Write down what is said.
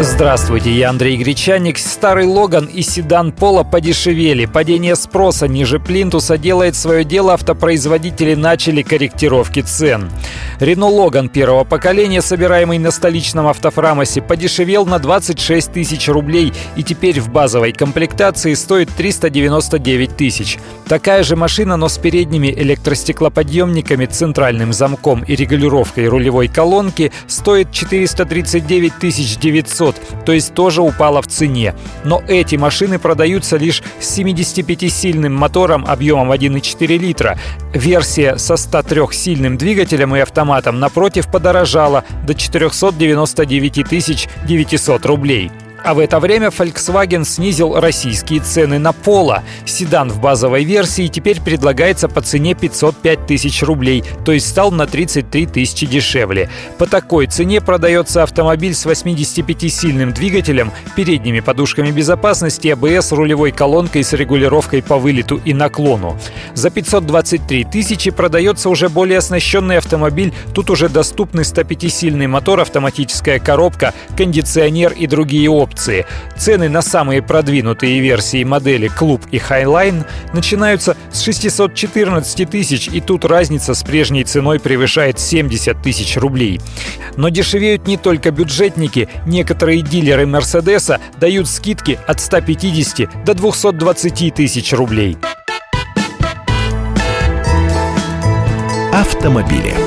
Здравствуйте, я Андрей Гречаник. Старый Логан и седан Пола подешевели. Падение спроса ниже Плинтуса делает свое дело, автопроизводители начали корректировки цен. Рено Логан первого поколения, собираемый на столичном автофрамосе, подешевел на 26 тысяч рублей и теперь в базовой комплектации стоит 399 тысяч. Такая же машина, но с передними электростеклоподъемниками, центральным замком и регулировкой рулевой колонки стоит 439 900 500, то есть тоже упала в цене. Но эти машины продаются лишь с 75-сильным мотором объемом 1,4 литра. Версия со 103-сильным двигателем и автоматом напротив подорожала до 499 900 рублей. А в это время Volkswagen снизил российские цены на Polo. Седан в базовой версии теперь предлагается по цене 505 тысяч рублей, то есть стал на 33 тысячи дешевле. По такой цене продается автомобиль с 85-сильным двигателем, передними подушками безопасности, АБС, рулевой колонкой с регулировкой по вылету и наклону. За 523 тысячи продается уже более оснащенный автомобиль. Тут уже доступны 105-сильный мотор, автоматическая коробка, кондиционер и другие опции опции. Цены на самые продвинутые версии модели Клуб и Highline начинаются с 614 тысяч, и тут разница с прежней ценой превышает 70 тысяч рублей. Но дешевеют не только бюджетники, некоторые дилеры Мерседеса дают скидки от 150 до 220 тысяч рублей. Автомобили.